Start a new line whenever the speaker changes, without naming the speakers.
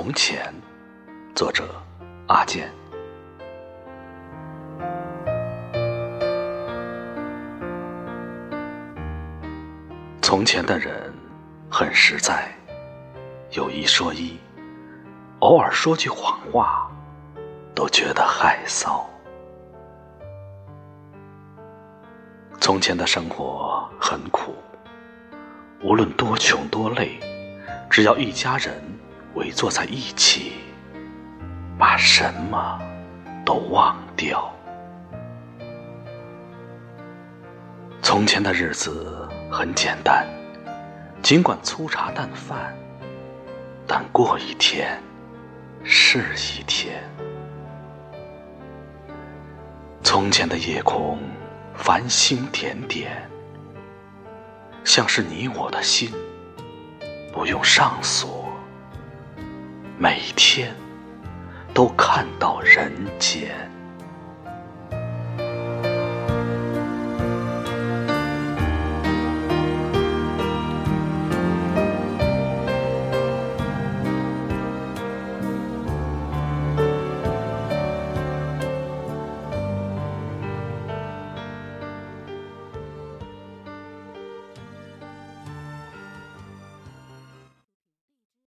从前，作者阿健。从前的人很实在，有一说一，偶尔说句谎话，都觉得害臊。从前的生活很苦，无论多穷多累，只要一家人围坐在一起，把什么都忘掉。从前的日子很简单，尽管粗茶淡饭，但过一天是一天。从前的夜空。繁星点点，像是你我的心，不用上锁，每天都看到人间。